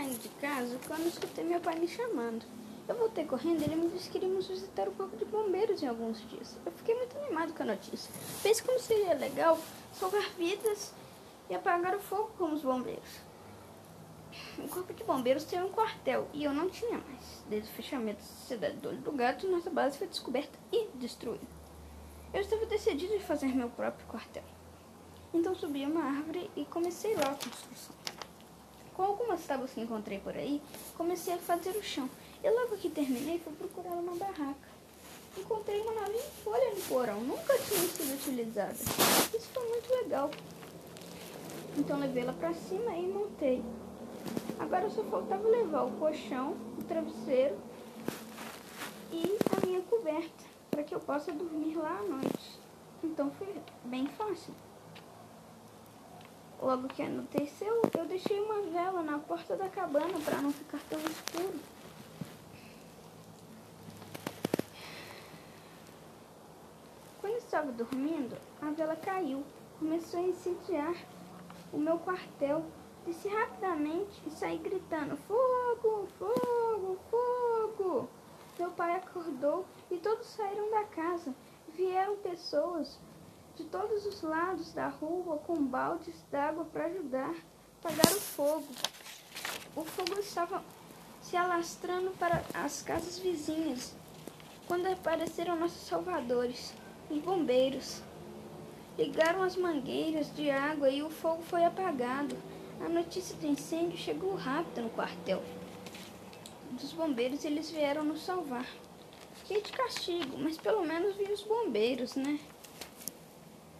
saindo de casa quando escutei meu pai me chamando. Eu voltei correndo e ele me disse que iríamos visitar o corpo de bombeiros em alguns dias. Eu fiquei muito animado com a notícia. Pensei como seria legal salvar vidas e apagar o fogo como os bombeiros. O corpo de bombeiros tem um quartel e eu não tinha mais. Desde o fechamento da cidade do Olho do Gato, nossa base foi descoberta e destruída. Eu estava decidido em fazer meu próprio quartel. Então subi uma árvore e comecei lá a construção. Tábuas que encontrei por aí, comecei a fazer o chão. E logo que terminei, fui procurar uma barraca. Encontrei uma novinha folha no porão, nunca tinha sido utilizada. Isso foi muito legal. Então levei-la para cima e montei. Agora só faltava levar o colchão, o travesseiro e a minha coberta para que eu possa dormir lá à noite. Então foi bem fácil. Logo que anoiteceu, eu deixei uma vela na porta da cabana para não ficar tão escuro. Quando estava dormindo, a vela caiu, começou a incendiar o meu quartel. Desci rapidamente e saí gritando: Fogo, fogo, fogo! Meu pai acordou e todos saíram da casa. Vieram pessoas de todos os lados da rua com baldes d'água para ajudar a apagar o fogo. O fogo estava se alastrando para as casas vizinhas quando apareceram nossos salvadores, os bombeiros. Ligaram as mangueiras de água e o fogo foi apagado. A notícia do incêndio chegou rápido no quartel. Dos bombeiros eles vieram nos salvar. Fiquei de castigo, mas pelo menos vi os bombeiros, né?